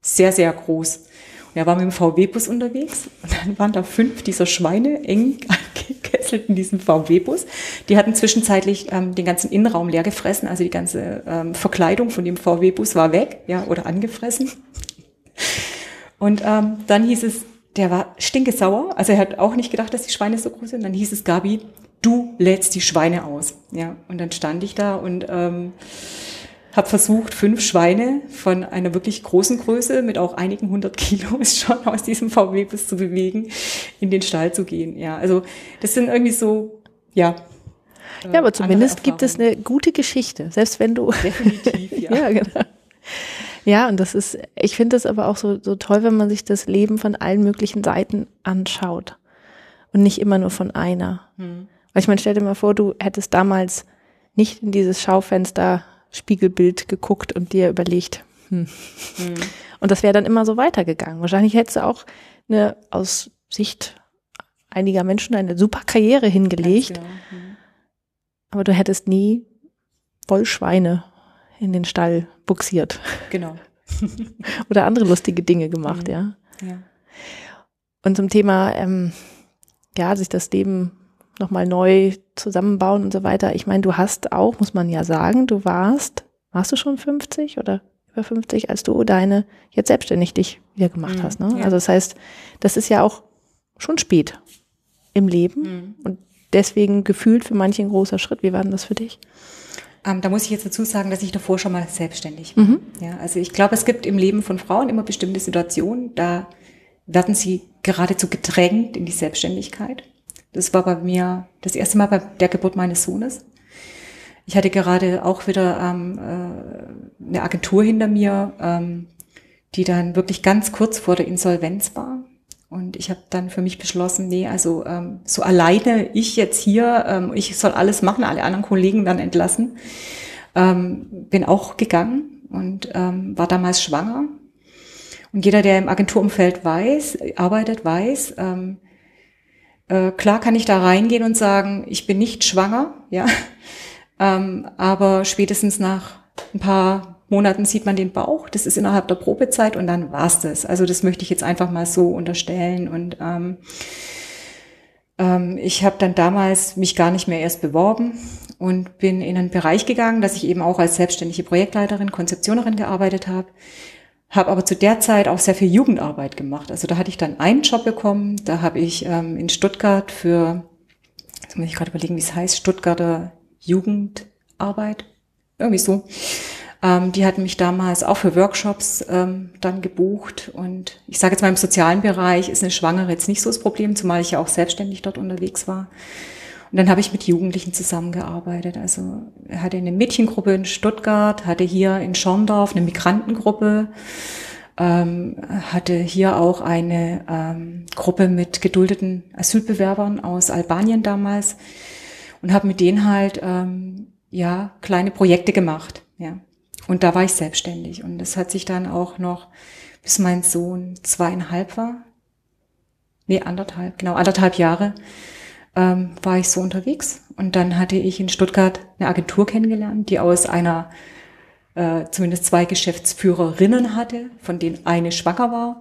Sehr, sehr groß. Und er war mit dem VW-Bus unterwegs und dann waren da fünf dieser Schweine eng <laughs> gekesselt in diesem VW-Bus. Die hatten zwischenzeitlich ähm, den ganzen Innenraum leer gefressen, also die ganze ähm, Verkleidung von dem VW-Bus war weg, ja, oder angefressen. Und ähm, dann hieß es, der war stinkesauer, also er hat auch nicht gedacht, dass die Schweine so groß sind. Dann hieß es, Gabi, du lädst die Schweine aus. Ja, und dann stand ich da und ähm, habe versucht, fünf Schweine von einer wirklich großen Größe mit auch einigen hundert <laughs> Kilo schon aus diesem VW-Bus zu bewegen, in den Stall zu gehen. Ja, also das sind irgendwie so, ja. Ja, aber zumindest gibt es eine gute Geschichte, selbst wenn du. Definitiv, <laughs> ja. ja, genau. Ja, und das ist, ich finde es aber auch so, so toll, wenn man sich das Leben von allen möglichen Seiten anschaut und nicht immer nur von einer. Hm. Weil ich meine, stell dir mal vor, du hättest damals nicht in dieses Schaufenster Spiegelbild geguckt und dir überlegt, hm. Hm. Und das wäre dann immer so weitergegangen. Wahrscheinlich hättest du auch eine, aus Sicht einiger Menschen eine super Karriere hingelegt. Genau. Hm. Aber du hättest nie Wollschweine in den Stall buxiert. Genau. <laughs> Oder andere lustige Dinge gemacht, mhm. ja. ja. Und zum Thema, ähm, ja, sich das Leben nochmal neu zusammenbauen und so weiter. Ich meine, du hast auch, muss man ja sagen, du warst, warst du schon 50 oder über 50, als du deine jetzt selbstständig dich wieder gemacht mhm, hast. Ne? Ja. Also das heißt, das ist ja auch schon spät im Leben mhm. und deswegen gefühlt für manche ein großer Schritt. Wie war denn das für dich? Ähm, da muss ich jetzt dazu sagen, dass ich davor schon mal selbstständig war. Mhm. Ja, also ich glaube, es gibt im Leben von Frauen immer bestimmte Situationen, da werden sie geradezu gedrängt in die Selbstständigkeit. Das war bei mir das erste Mal bei der Geburt meines Sohnes. Ich hatte gerade auch wieder ähm, äh, eine Agentur hinter mir, ähm, die dann wirklich ganz kurz vor der Insolvenz war. Und ich habe dann für mich beschlossen, nee, also ähm, so alleine ich jetzt hier, ähm, ich soll alles machen, alle anderen Kollegen werden entlassen. Ähm, bin auch gegangen und ähm, war damals schwanger. Und jeder, der im Agenturumfeld weiß, arbeitet, weiß, ähm, äh, klar kann ich da reingehen und sagen, ich bin nicht schwanger, ja, <laughs> ähm, aber spätestens nach ein paar Monaten sieht man den Bauch. Das ist innerhalb der Probezeit und dann war's das. Also das möchte ich jetzt einfach mal so unterstellen und ähm, ähm, ich habe dann damals mich gar nicht mehr erst beworben und bin in einen Bereich gegangen, dass ich eben auch als selbstständige Projektleiterin, Konzeptionerin gearbeitet habe habe aber zu der Zeit auch sehr viel Jugendarbeit gemacht. Also da hatte ich dann einen Job bekommen, da habe ich ähm, in Stuttgart für, jetzt muss ich gerade überlegen, wie es heißt, Stuttgarter Jugendarbeit, irgendwie so. Ähm, die hatten mich damals auch für Workshops ähm, dann gebucht und ich sage jetzt mal im sozialen Bereich ist eine Schwangere jetzt nicht so das Problem, zumal ich ja auch selbstständig dort unterwegs war. Und dann habe ich mit Jugendlichen zusammengearbeitet. Also hatte eine Mädchengruppe in Stuttgart, hatte hier in Schorndorf eine Migrantengruppe, ähm, hatte hier auch eine ähm, Gruppe mit geduldeten Asylbewerbern aus Albanien damals und habe mit denen halt ähm, ja kleine Projekte gemacht. Ja. Und da war ich selbstständig. Und das hat sich dann auch noch, bis mein Sohn zweieinhalb war, nee, anderthalb, genau, anderthalb Jahre, ähm, war ich so unterwegs. Und dann hatte ich in Stuttgart eine Agentur kennengelernt, die aus einer, äh, zumindest zwei Geschäftsführerinnen hatte, von denen eine schwanger war.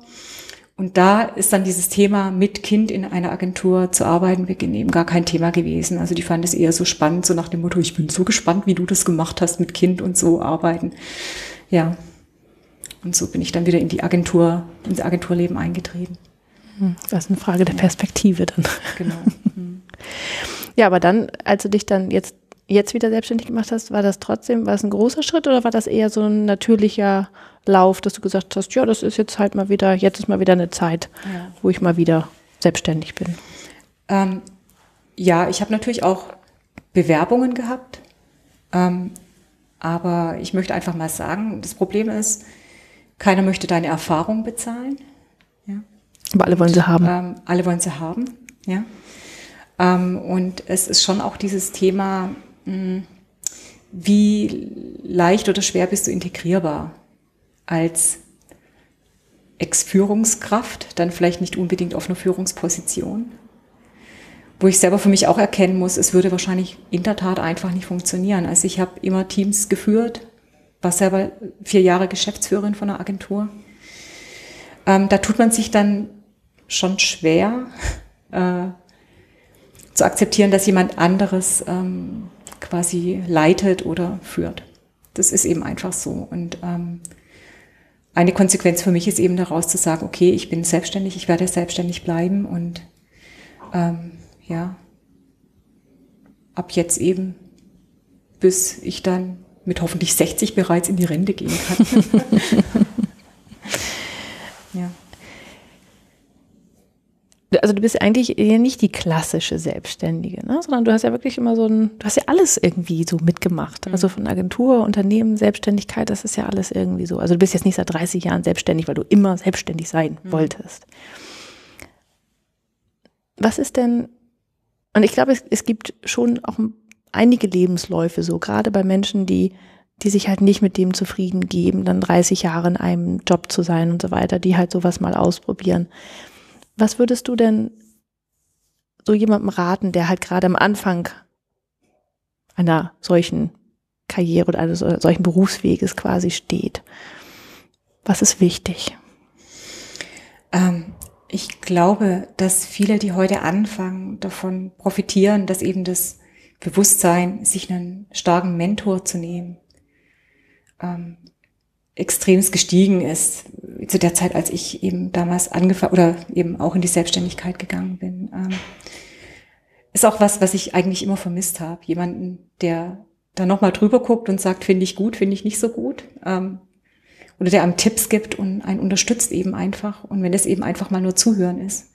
Und da ist dann dieses Thema, mit Kind in einer Agentur zu arbeiten, wirklich eben gar kein Thema gewesen. Also die fand es eher so spannend, so nach dem Motto, ich bin so gespannt, wie du das gemacht hast mit Kind und so arbeiten. Ja. Und so bin ich dann wieder in die Agentur, ins Agenturleben eingetreten. Das ist eine Frage der Perspektive dann. Genau. <laughs> Ja, aber dann, als du dich dann jetzt, jetzt wieder selbstständig gemacht hast, war das trotzdem, war es ein großer Schritt oder war das eher so ein natürlicher Lauf, dass du gesagt hast, ja, das ist jetzt halt mal wieder, jetzt ist mal wieder eine Zeit, ja. wo ich mal wieder selbstständig bin? Ähm, ja, ich habe natürlich auch Bewerbungen gehabt, ähm, aber ich möchte einfach mal sagen, das Problem ist, keiner möchte deine Erfahrung bezahlen. Aber alle wollen sie haben. Ähm, alle wollen sie haben, ja. Ähm, und es ist schon auch dieses Thema, hm, wie leicht oder schwer bist du integrierbar als Ex-Führungskraft, dann vielleicht nicht unbedingt auf einer Führungsposition. Wo ich selber für mich auch erkennen muss, es würde wahrscheinlich in der Tat einfach nicht funktionieren. Also ich habe immer Teams geführt, war selber vier Jahre Geschäftsführerin von einer Agentur. Ähm, da tut man sich dann schon schwer äh, zu akzeptieren, dass jemand anderes ähm, quasi leitet oder führt. Das ist eben einfach so. Und ähm, eine Konsequenz für mich ist eben daraus zu sagen, okay, ich bin selbstständig, ich werde selbstständig bleiben und ähm, ja, ab jetzt eben, bis ich dann mit hoffentlich 60 bereits in die Rente gehen kann. <laughs> ja. Also du bist eigentlich nicht die klassische Selbstständige, ne? sondern du hast ja wirklich immer so ein, du hast ja alles irgendwie so mitgemacht. Mhm. Also von Agentur, Unternehmen, Selbstständigkeit, das ist ja alles irgendwie so. Also du bist jetzt nicht seit 30 Jahren selbstständig, weil du immer selbstständig sein mhm. wolltest. Was ist denn, und ich glaube, es, es gibt schon auch einige Lebensläufe so, gerade bei Menschen, die, die sich halt nicht mit dem zufrieden geben, dann 30 Jahre in einem Job zu sein und so weiter, die halt sowas mal ausprobieren. Was würdest du denn so jemandem raten, der halt gerade am Anfang einer solchen Karriere oder eines solchen Berufsweges quasi steht? Was ist wichtig? Ähm, ich glaube, dass viele, die heute anfangen, davon profitieren, dass eben das Bewusstsein, sich einen starken Mentor zu nehmen, ähm, extremst gestiegen ist zu der Zeit, als ich eben damals angefangen oder eben auch in die Selbstständigkeit gegangen bin. Ähm, ist auch was, was ich eigentlich immer vermisst habe. Jemanden, der da nochmal drüber guckt und sagt, finde ich gut, finde ich nicht so gut. Ähm, oder der einem Tipps gibt und einen unterstützt eben einfach. Und wenn das eben einfach mal nur zuhören ist.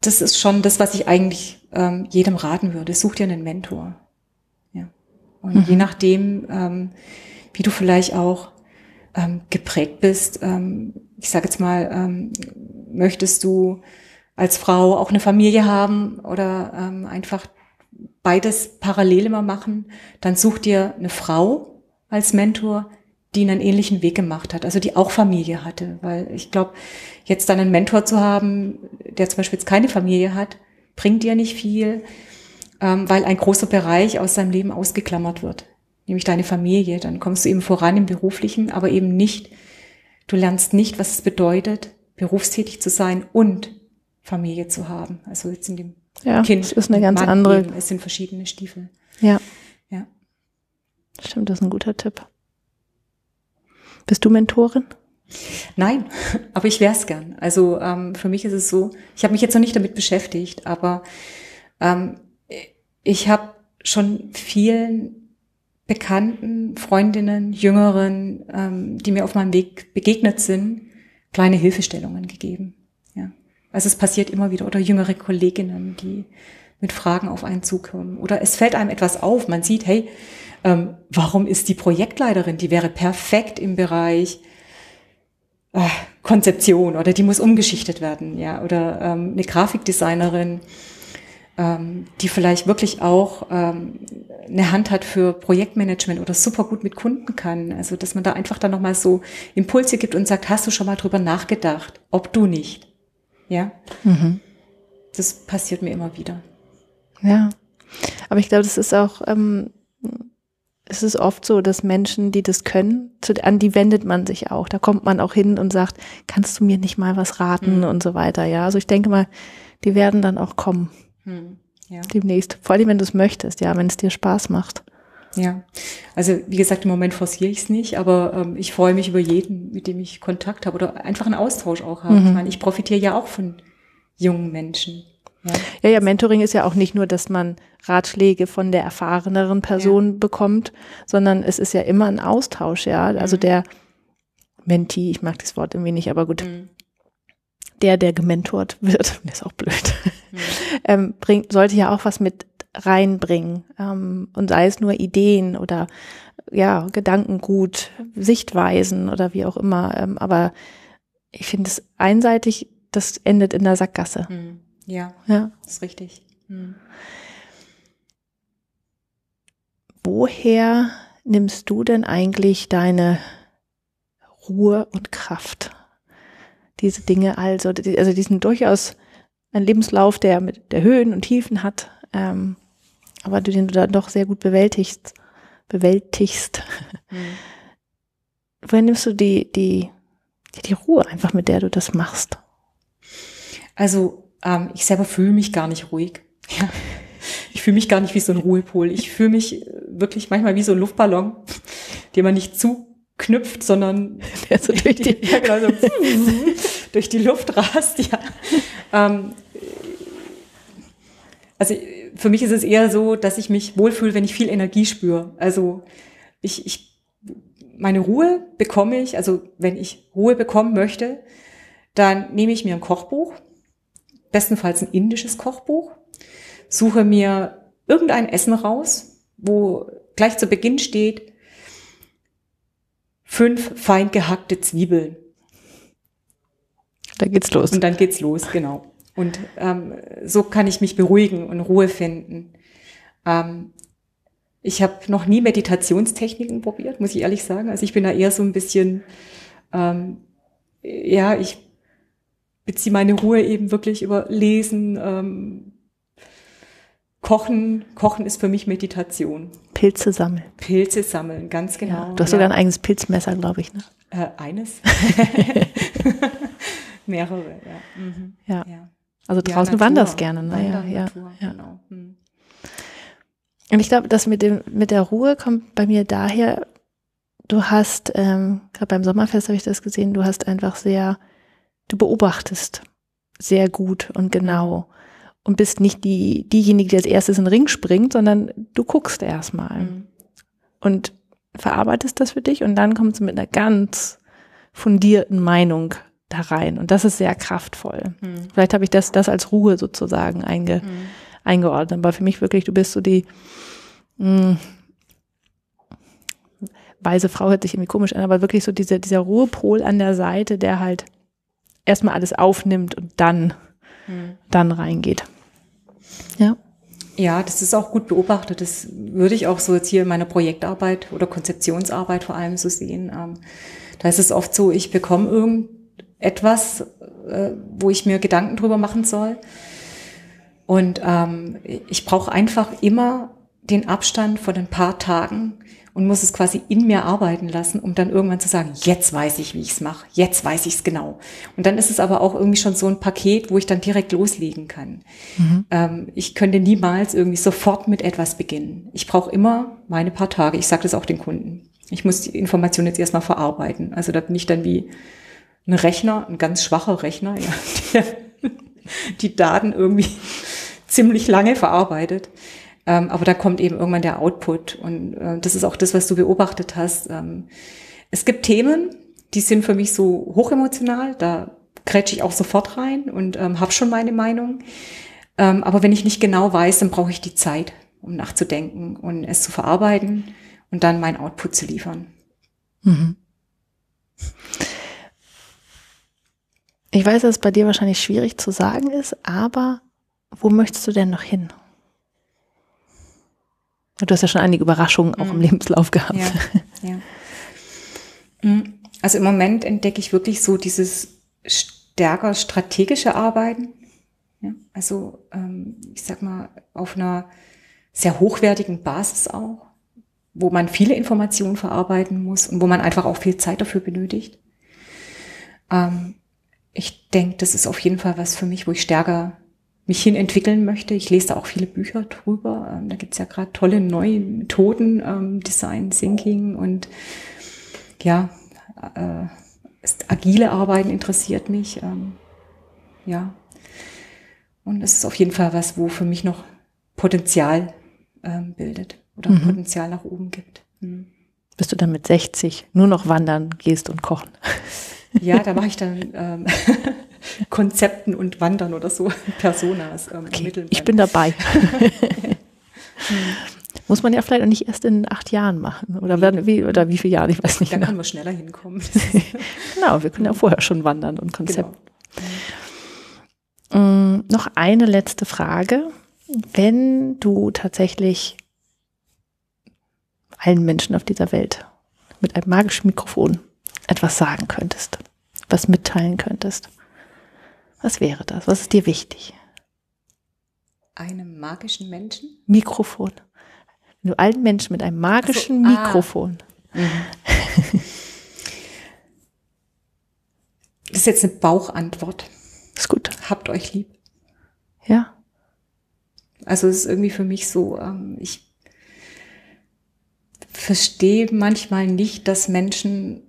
Das ist schon das, was ich eigentlich ähm, jedem raten würde. Such dir einen Mentor. Ja. Und mhm. je nachdem, ähm, wie du vielleicht auch ähm, geprägt bist. Ähm, ich sage jetzt mal, ähm, möchtest du als Frau auch eine Familie haben oder ähm, einfach beides parallel immer machen, dann such dir eine Frau als Mentor, die einen ähnlichen Weg gemacht hat, also die auch Familie hatte. Weil ich glaube, jetzt dann einen Mentor zu haben, der zum Beispiel jetzt keine Familie hat, bringt dir nicht viel, ähm, weil ein großer Bereich aus seinem Leben ausgeklammert wird nämlich deine Familie. Dann kommst du eben voran im Beruflichen, aber eben nicht, du lernst nicht, was es bedeutet, berufstätig zu sein und Familie zu haben. Also jetzt in dem ja, Kind. Das ist eine ganz Mann andere. Eben. Es sind verschiedene Stiefel. Ja. Ja. Stimmt, das ist ein guter Tipp. Bist du Mentorin? Nein, <laughs> aber ich wäre es gern. Also ähm, für mich ist es so, ich habe mich jetzt noch nicht damit beschäftigt, aber ähm, ich habe schon vielen Bekannten, Freundinnen, Jüngeren, ähm, die mir auf meinem Weg begegnet sind, kleine Hilfestellungen gegeben. Ja. Also es passiert immer wieder. Oder jüngere Kolleginnen, die mit Fragen auf einen zukommen. Oder es fällt einem etwas auf. Man sieht, hey, ähm, warum ist die Projektleiterin, die wäre perfekt im Bereich äh, Konzeption oder die muss umgeschichtet werden, ja, oder ähm, eine Grafikdesignerin, ähm, die vielleicht wirklich auch ähm, eine Hand hat für Projektmanagement oder super gut mit Kunden kann. Also dass man da einfach dann nochmal so Impulse gibt und sagt, hast du schon mal drüber nachgedacht, ob du nicht? Ja. Mhm. Das passiert mir immer wieder. Ja. Aber ich glaube, das ist auch, ähm, es ist oft so, dass Menschen, die das können, zu, an die wendet man sich auch. Da kommt man auch hin und sagt, kannst du mir nicht mal was raten mhm. und so weiter. Ja, also ich denke mal, die werden dann auch kommen. Hm, ja. Demnächst. Vor allem, wenn du es möchtest, ja, wenn es dir Spaß macht. Ja, also wie gesagt, im Moment forciere ich es nicht, aber ähm, ich freue mich über jeden, mit dem ich Kontakt habe oder einfach einen Austausch auch habe. Mhm. Ich meine, ich profitiere ja auch von jungen Menschen. Ja. ja, ja, Mentoring ist ja auch nicht nur, dass man Ratschläge von der erfahreneren Person ja. bekommt, sondern es ist ja immer ein Austausch, ja. Also mhm. der Mentee, ich mag das Wort irgendwie nicht, aber gut. Mhm der, der gementort wird, <laughs> ist auch blöd, mhm. ähm, bringt, sollte ja auch was mit reinbringen. Ähm, und sei es nur Ideen oder ja, Gedankengut, Sichtweisen oder wie auch immer. Ähm, aber ich finde es einseitig, das endet in der Sackgasse. Mhm. Ja, ja, ist richtig. Mhm. woher nimmst du denn eigentlich deine Ruhe und Kraft? Diese Dinge also, also diesen durchaus ein Lebenslauf, der mit der Höhen und Tiefen hat, ähm, aber du den du dann doch sehr gut bewältigst, bewältigst. Mhm. Woher nimmst du die, die, die Ruhe einfach, mit der du das machst? Also ähm, ich selber fühle mich gar nicht ruhig. Ja. Ich fühle mich gar nicht wie so ein Ruhepol. Ich fühle mich äh, wirklich manchmal wie so ein Luftballon, <laughs> den man nicht zuknüpft, sondern <laughs> der so <laughs> durch die, ja, genau, so <laughs> durch die Luft rast. Ja. Ähm, also für mich ist es eher so, dass ich mich wohlfühle, wenn ich viel Energie spüre. Also ich, ich meine Ruhe bekomme ich, also wenn ich Ruhe bekommen möchte, dann nehme ich mir ein Kochbuch, bestenfalls ein indisches Kochbuch, suche mir irgendein Essen raus, wo gleich zu Beginn steht, fünf fein gehackte Zwiebeln. Da geht's los. Und dann geht's los, genau. Und ähm, so kann ich mich beruhigen und Ruhe finden. Ähm, ich habe noch nie Meditationstechniken probiert, muss ich ehrlich sagen. Also ich bin da eher so ein bisschen, ähm, ja, ich beziehe meine Ruhe eben wirklich über Lesen, ähm, Kochen. Kochen ist für mich Meditation. Pilze sammeln. Pilze sammeln, ganz genau. Ja, du hast ja. sogar ein eigenes Pilzmesser, glaube ich. Ne? Äh, eines. <laughs> <laughs> Mehrere, ja. Mhm. ja. ja. Also draußen ja, wanderst gerne, ne? Wandern, ja, Natur, ja. Genau. Hm. Und ich glaube, das mit dem mit der Ruhe kommt bei mir daher. Du hast ähm, gerade beim Sommerfest habe ich das gesehen. Du hast einfach sehr, du beobachtest sehr gut und genau und bist nicht die diejenige, die als erstes in den Ring springt, sondern du guckst erstmal mhm. und verarbeitest das für dich und dann kommst du mit einer ganz fundierten Meinung da rein. Und das ist sehr kraftvoll. Mhm. Vielleicht habe ich das, das als Ruhe sozusagen einge, mhm. eingeordnet. Aber für mich wirklich, du bist so die mh, hm, weise Frau hört sich irgendwie komisch an, aber wirklich so dieser, dieser Ruhepol an der Seite, der halt erstmal alles aufnimmt und dann, mhm. dann reingeht. Ja. Ja, das ist auch gut beobachtet. Das würde ich auch so jetzt hier in meiner Projektarbeit oder Konzeptionsarbeit vor allem so sehen. Ähm, da ist es oft so, ich bekomme irgend, etwas, äh, wo ich mir Gedanken drüber machen soll. Und ähm, ich brauche einfach immer den Abstand von ein paar Tagen und muss es quasi in mir arbeiten lassen, um dann irgendwann zu sagen, jetzt weiß ich, wie ich es mache, jetzt weiß ich es genau. Und dann ist es aber auch irgendwie schon so ein Paket, wo ich dann direkt loslegen kann. Mhm. Ähm, ich könnte niemals irgendwie sofort mit etwas beginnen. Ich brauche immer meine paar Tage. Ich sage das auch den Kunden. Ich muss die Information jetzt erstmal verarbeiten. Also da bin ich dann wie ein Rechner, ein ganz schwacher Rechner, <laughs> ja, der die Daten irgendwie <laughs> ziemlich lange verarbeitet. Ähm, aber da kommt eben irgendwann der Output. Und äh, das ist auch das, was du beobachtet hast. Ähm, es gibt Themen, die sind für mich so hochemotional, da krätsche ich auch sofort rein und ähm, habe schon meine Meinung. Ähm, aber wenn ich nicht genau weiß, dann brauche ich die Zeit, um nachzudenken und es zu verarbeiten und dann mein Output zu liefern. Mhm. Ich weiß, dass es bei dir wahrscheinlich schwierig zu sagen ist, aber wo möchtest du denn noch hin? Du hast ja schon einige Überraschungen auch mhm. im Lebenslauf gehabt. Ja, ja. Mhm. Also im Moment entdecke ich wirklich so dieses stärker strategische Arbeiten. Ja, also ähm, ich sag mal auf einer sehr hochwertigen Basis auch, wo man viele Informationen verarbeiten muss und wo man einfach auch viel Zeit dafür benötigt. Ähm, ich denke, das ist auf jeden Fall was für mich, wo ich stärker mich hin entwickeln möchte. Ich lese da auch viele Bücher drüber. Ähm, da gibt's ja gerade tolle neue Methoden, ähm, Design Thinking und ja, äh, agile Arbeiten interessiert mich. Ähm, ja. Und es ist auf jeden Fall was, wo für mich noch Potenzial ähm, bildet oder mhm. Potenzial nach oben gibt. Mhm. Bis du dann mit 60 nur noch wandern gehst und kochen. Ja, da mache ich dann ähm, <laughs> Konzepten und Wandern oder so, <laughs> Personas ähm, okay, Ich bin dabei. <laughs> Muss man ja vielleicht auch nicht erst in acht Jahren machen. Oder, werden, wie, oder wie viele Jahre, ich weiß nicht. Da genau. können wir schneller hinkommen. <laughs> genau, wir können ja vorher schon wandern und Konzepte. Genau. Mhm. Noch eine letzte Frage. Wenn du tatsächlich allen Menschen auf dieser Welt mit einem magischen Mikrofon etwas sagen könntest, was mitteilen könntest, was wäre das? Was ist dir wichtig? Einem magischen Menschen? Mikrofon. Wenn du allen Menschen mit einem magischen so, ah. Mikrofon. Mhm. Das ist jetzt eine Bauchantwort. Ist gut. Habt euch lieb. Ja. Also es ist irgendwie für mich so, ähm, ich verstehe manchmal nicht, dass Menschen,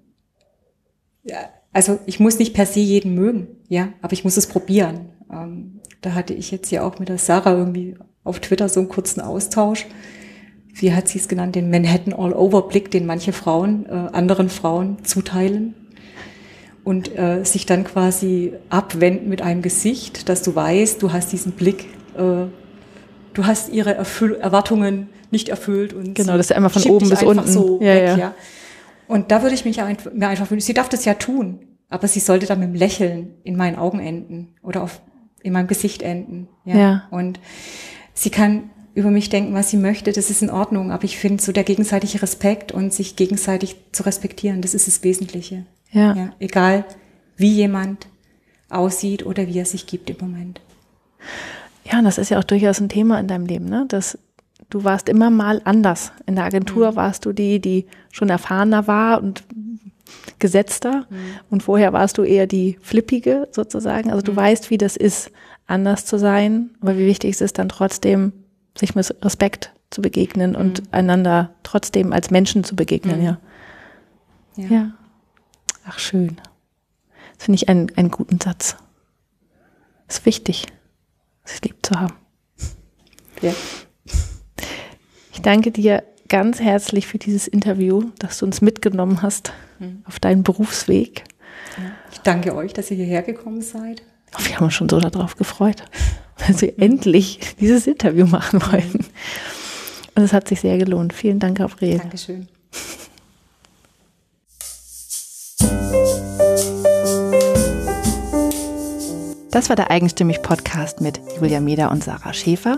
also ich muss nicht per se jeden mögen, ja, aber ich muss es probieren. Ähm, da hatte ich jetzt ja auch mit der Sarah irgendwie auf Twitter so einen kurzen Austausch. Wie hat sie es genannt? Den Manhattan All-Over-Blick, den manche Frauen äh, anderen Frauen zuteilen und äh, sich dann quasi abwenden mit einem Gesicht, dass du weißt, du hast diesen Blick, äh, du hast ihre Erfüll Erwartungen nicht erfüllt und genau, das ist einmal von oben bis unten. So ja, weg, ja. ja. Und da würde ich mich ein, mir einfach wünschen, sie darf das ja tun, aber sie sollte dann mit dem Lächeln in meinen Augen enden oder auf, in meinem Gesicht enden. Ja. ja. Und sie kann über mich denken, was sie möchte, das ist in Ordnung, aber ich finde so der gegenseitige Respekt und sich gegenseitig zu respektieren, das ist das Wesentliche. Ja. ja. Egal, wie jemand aussieht oder wie er sich gibt im Moment. Ja, und das ist ja auch durchaus ein Thema in deinem Leben, ne? Dass du warst immer mal anders. In der Agentur mhm. warst du die, die schon erfahrener war und gesetzter. Mhm. Und vorher warst du eher die flippige sozusagen. Also du mhm. weißt, wie das ist, anders zu sein. Aber wie wichtig ist es dann trotzdem, sich mit Respekt zu begegnen und mhm. einander trotzdem als Menschen zu begegnen, mhm. ja. ja. ja. Ach, schön. Das finde ich einen, einen guten Satz. Ist wichtig, sich lieb zu haben. Ja. Ich danke dir ganz herzlich für dieses Interview, dass du uns mitgenommen hast mhm. auf deinen Berufsweg. Ich danke euch, dass ihr hierher gekommen seid. Oh, wir haben uns schon so darauf gefreut, <laughs> dass wir mhm. endlich dieses Interview machen wollten. Und es hat sich sehr gelohnt. Vielen Dank, Gabriel. Dankeschön. Das war der Eigenstimmig Podcast mit Julia Meder und Sarah Schäfer.